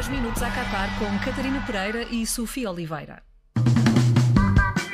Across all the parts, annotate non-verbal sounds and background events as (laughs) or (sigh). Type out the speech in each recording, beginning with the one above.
10 minutos a Qatar com Catarina Pereira e Sofia Oliveira.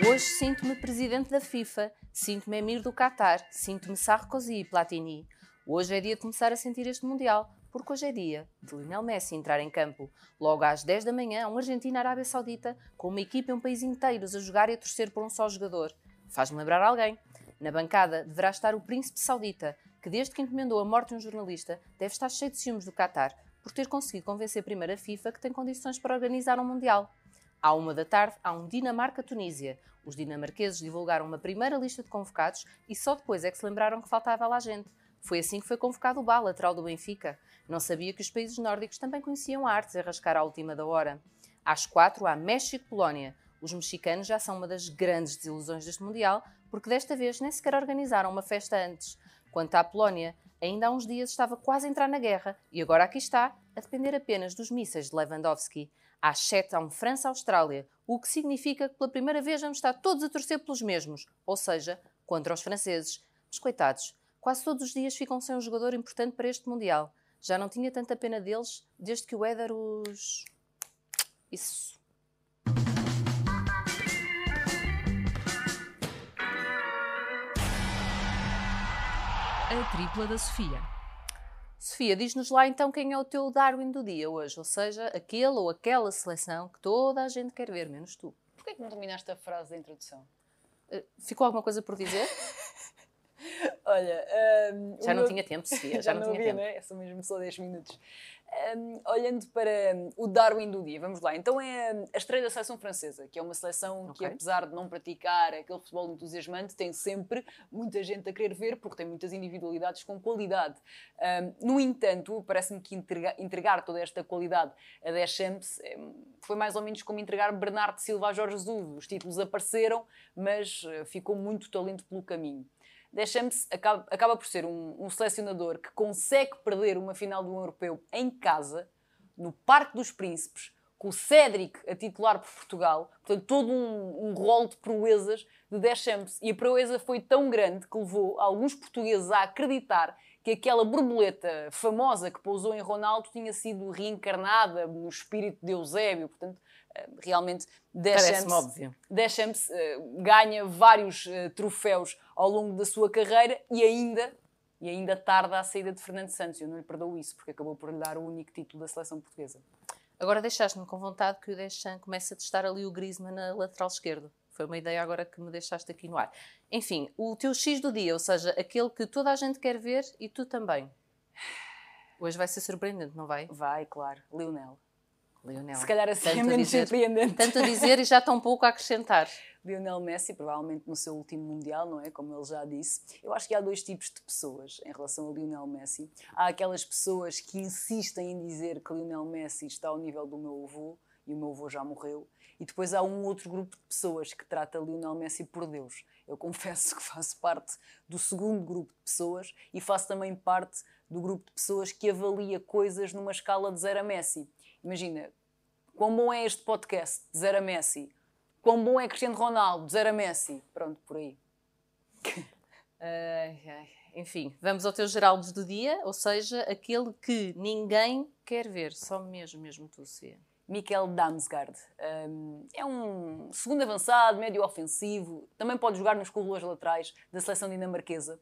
Hoje sinto-me presidente da FIFA, sinto-me emir do Qatar, sinto-me Sarkozy e Platini. Hoje é dia de começar a sentir este Mundial, porque hoje é dia de Lionel Messi entrar em campo. Logo às 10 da manhã, um Argentina-Arábia Saudita, com uma equipa e um país inteiros a jogar e a torcer por um só jogador. Faz-me lembrar alguém. Na bancada deverá estar o príncipe saudita, que desde que encomendou a morte de um jornalista, deve estar cheio de ciúmes do Qatar, por ter conseguido convencer primeiro a FIFA que tem condições para organizar um Mundial. À uma da tarde, há um Dinamarca-Tunísia. Os dinamarqueses divulgaram uma primeira lista de convocados e só depois é que se lembraram que faltava lá gente. Foi assim que foi convocado o Bá, lateral do Benfica. Não sabia que os países nórdicos também conheciam a arte de arrascar à última da hora. Às quatro, há México-Polónia. Os mexicanos já são uma das grandes desilusões deste Mundial, porque desta vez nem sequer organizaram uma festa antes. Quanto à Polónia, ainda há uns dias estava quase a entrar na guerra e agora aqui está, a depender apenas dos mísseis de Lewandowski. Às 7 há um França-Austrália, o que significa que pela primeira vez vamos estar todos a torcer pelos mesmos, ou seja, contra os franceses. Mas coitados, quase todos os dias ficam sem um jogador importante para este Mundial. Já não tinha tanta pena deles desde que o Éder os. Isso. A tripla da Sofia. Sofia, diz-nos lá então quem é o teu Darwin do dia hoje, ou seja, aquele ou aquela seleção que toda a gente quer ver, menos tu. Porquê que não terminaste a frase da introdução? Uh, ficou alguma coisa por dizer? (laughs) Olha, um, já não meu... tinha tempo, Sofia, (laughs) já, já não, não tinha tempo. Né? São mesmo só 10 minutos. Um, olhando para o Darwin do dia, vamos lá. Então é a estreia da seleção francesa, que é uma seleção okay. que, apesar de não praticar aquele futebol entusiasmante, tem sempre muita gente a querer ver, porque tem muitas individualidades com qualidade. No entanto, parece-me que entregar, entregar, toda esta qualidade a Deschamps é, foi mais ou menos como entregar Bernardo Silva a Jorge Jesus. Os títulos apareceram, mas uh, ficou muito talento pelo caminho. Deschamps acaba, acaba por ser um, um, selecionador que consegue perder uma final do europeu em casa, no Parque dos Príncipes, com o Cédric a titular por Portugal. Portanto, todo um, um rol de proezas de Deschamps. E a proeza foi tão grande que levou alguns portugueses a acreditar que aquela borboleta famosa que pousou em Ronaldo tinha sido reencarnada no espírito de Eusébio. Portanto, eh, realmente Deschamps, Deschamps uh, ganha vários uh, troféus ao longo da sua carreira e ainda e ainda tarda a saída de Fernando Santos. Eu não lhe perdoo isso, porque acabou por lhe dar o único título da seleção portuguesa. Agora deixaste-me com vontade que o Deschamps comece a testar ali o Griezmann na lateral esquerdo. Foi uma ideia agora que me deixaste aqui no ar. Enfim, o teu X do dia, ou seja, aquele que toda a gente quer ver e tu também. Hoje vai ser surpreendente, não vai? Vai, claro. Lionel. Lionel. Se calhar assim é menos dizer, surpreendente. Tanto a dizer e já tão pouco a acrescentar. Lionel Messi, provavelmente no seu último Mundial, não é? Como ele já disse. Eu acho que há dois tipos de pessoas em relação a Lionel Messi. Há aquelas pessoas que insistem em dizer que Lionel Messi está ao nível do meu avô e o meu avô já morreu. E depois há um outro grupo de pessoas que trata Lionel Messi por Deus. Eu confesso que faço parte do segundo grupo de pessoas e faço também parte do grupo de pessoas que avalia coisas numa escala de 0 a Messi. Imagina, quão bom é este podcast de 0 a Messi? Quão bom é Cristiano Ronaldo de 0 a Messi? Pronto, por aí. Enfim, vamos ao teu Geraldo do dia, ou seja, aquele que ninguém quer ver, só mesmo, mesmo tu, Cia. Mikel Damsgaard. Um, é um segundo avançado, médio ofensivo, também pode jogar nos corredores laterais da seleção dinamarquesa.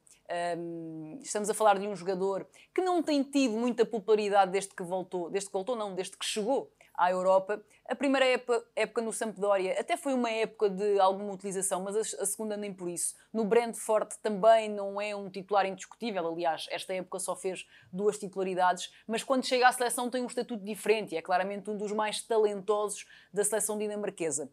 Um, estamos a falar de um jogador que não tem tido muita popularidade desde que voltou, desde que voltou não, desde que chegou à Europa. A primeira época, no Sampdoria até foi uma época de alguma utilização, mas a, a, segunda nem por isso. No Brentford também não é um titular indiscutível, aliás, esta época só fez duas titularidades, mas quando chega à seleção tem um estatuto diferente e é claramente um dos mais talentosos da seleção dinamarquesa.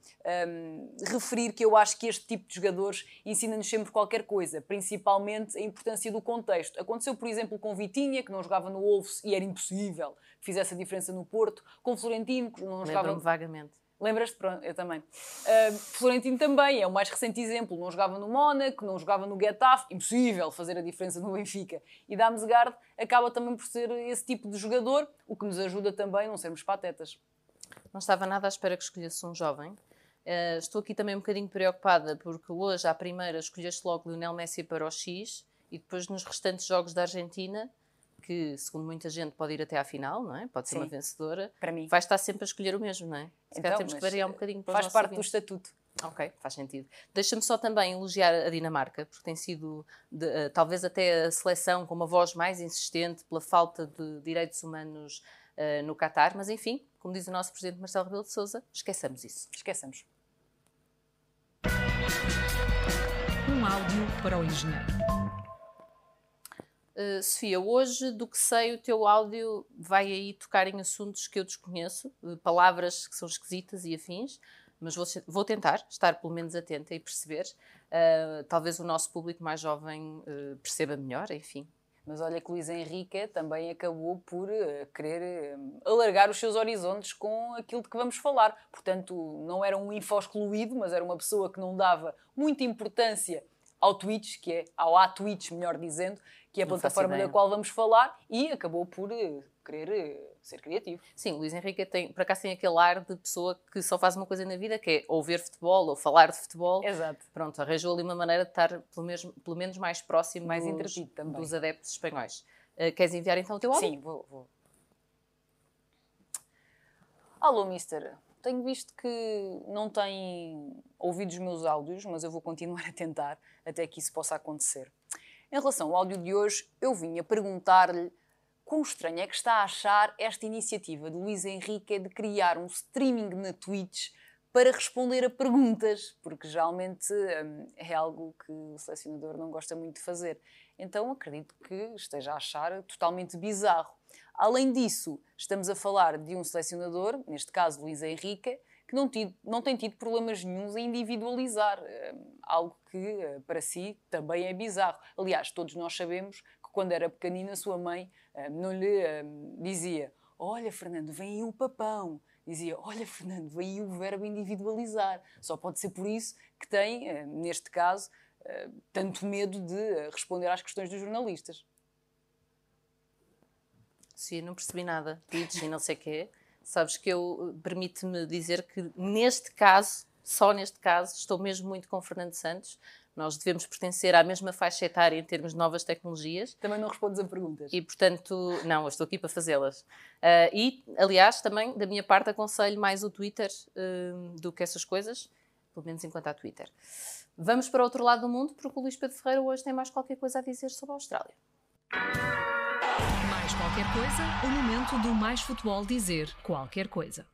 Um, referir que eu acho que este tipo de jogadores ensina-nos sempre qualquer coisa, principalmente a importância do contexto. Aconteceu, por exemplo, com Vitinha, que não jogava no Wolves e era impossível que fizesse a diferença no Porto, com Florentino, que não jogava vagamente. Lembras-te? Pronto, eu também. Uh, Florentino também é o mais recente exemplo. Não jogava no Mónaco, não jogava no Getafe. Impossível fazer a diferença no Benfica. E Damsgaard acaba também por ser esse tipo de jogador, o que nos ajuda também a não sermos patetas. Não estava nada à espera que escolhesse um jovem. Uh, estou aqui também um bocadinho preocupada porque hoje, à primeira, escolheste logo Lionel Messi para o X e depois nos restantes jogos da Argentina que, segundo muita gente, pode ir até à final, não é? Pode ser Sim. uma vencedora. Para mim. Vai estar sempre a escolher o mesmo, não é? Se calhar Então, temos que variar um bocadinho para Faz parte do estatuto. Ok, faz sentido. Deixa-me só também elogiar a Dinamarca, porque tem sido, de- eh, talvez até a seleção com uma voz mais insistente pela falta de direitos humanos eh, no Catar, mas enfim, como diz o nosso presidente Marcelo Rebelo de Sousa, esqueçamos isso. Esqueçamos. Um áudio para o engenheiro. Uh, Sofia, hoje, do que sei, o teu áudio vai aí tocar em assuntos que eu desconheço, uh, palavras que são esquisitas e afins, mas vou, vou tentar estar pelo menos atenta e perceber. Uh, talvez o nosso público mais jovem uh, perceba melhor, enfim. Mas olha que Luís Henrique também acabou por eh, querer eh, alargar os seus horizontes com aquilo de que vamos falar. Portanto, não era um info excluído, mas era uma pessoa que não dava muita importância ao Twitch, que é ao à Twitch, melhor dizendo, que é a Não plataforma da qual vamos falar, e acabou por eh, querer eh, ser criativo. Sim, Luís Henrique tem, por acaso tem aquele ar de pessoa que só faz uma coisa na vida, que é ou ver futebol ou falar de futebol. Exato. Pronto, arranjou ali uma maneira de estar pelo, mesmo, pelo menos mais próximo Mais dos, dos adeptos espanhóis. Uh, queres enviar então o teu áudio? Sim, vou, vou. Alô, mister. Tenho visto que não tem ouvido os meus áudios, mas eu vou continuar (laughs) a tentar até que isso possa acontecer. Em relação ao áudio de hoje, eu vinha perguntar-lhe quão estranho é que está a achar esta iniciativa de Luís Henrique de criar um streaming na Twitch para responder a perguntas, porque geralmente hum, é algo que o selecionador não gosta muito de fazer. Então acredito que esteja a achar totalmente bizarro. Além disso, estamos a falar de um selecionador, neste caso Luís Henrique, que não, tido- não tem tido problemas nenhums em individualizar, hum, algo que eh, para si também é bizarro. Aliás, todos nós sabemos que quando era pequenina a sua mãe hum, não lhe dizia Olha, Fernando, vem aí o papão. Dizia, olha, Fernando, vem aí o verbo individualizar. Só pode ser por isso que tem, eh, neste caso, eh, tanto medo de eh, responder às questões dos jornalistas. Sim, não percebi nada. Twitch e não sei o quê. Sabes que eu permite-me dizer que neste caso, só neste caso, estou mesmo muito com o Fernando Santos. Nós devemos pertencer à mesma faixa etária em termos de novas tecnologias Também não respondes a perguntas. e, portanto, não, eu estou aqui para fazê-las. Ah, e, aliás, também da minha parte aconselho mais o Twitter hum, do que essas coisas, pelo menos enquanto há Twitter. Vamos para o outro lado do mundo, porque o Luís Pedro Ferreira hoje tem mais qualquer coisa a dizer sobre a Austrália. Qualquer coisa, o momento do Mais Futebol dizer qualquer coisa.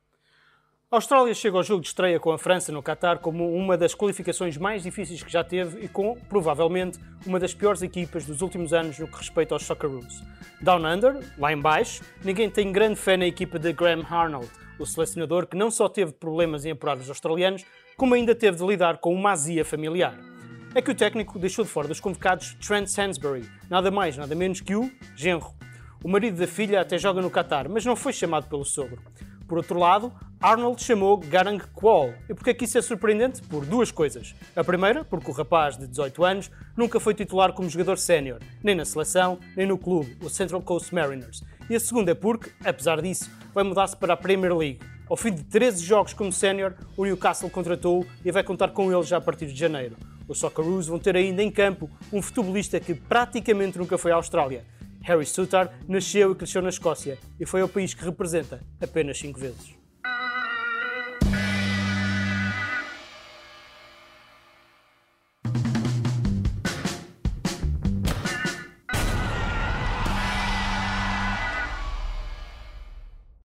A Austrália chega ao jogo de estreia com a França no Qatar como uma das qualificações mais difíceis que já teve e com, provavelmente, uma das piores equipas dos últimos anos no que respeita aos Socceroos. Down Under, lá em baixo, ninguém tem grande fé na equipa de Graham Arnold, o selecionador que não só teve problemas em apurar os australianos, como ainda teve de lidar com uma azia familiar. É que o técnico deixou de fora dos convocados Trent Sansbury, nada mais, nada menos que o genro. O marido da filha até joga no Qatar, mas não foi chamado pelo sogro. Por outro lado, Arnold chamou Garang Kuol. E porquê que isso é surpreendente? Por duas coisas. A primeira, porque o rapaz de 18 anos nunca foi titular como jogador sénior, nem na seleção, nem no clube, o Central Coast Mariners. E a segunda é porque, apesar disso, vai mudar-se para a Premier League. Ao fim de 13 jogos como sénior, o Newcastle contratou-o e vai contar com ele já a partir de janeiro. Os Socceroos vão ter ainda em campo um futebolista que praticamente nunca foi à Austrália. Harry Sutar nasceu e cresceu na Escócia e foi ao país que representa apenas 5 vezes.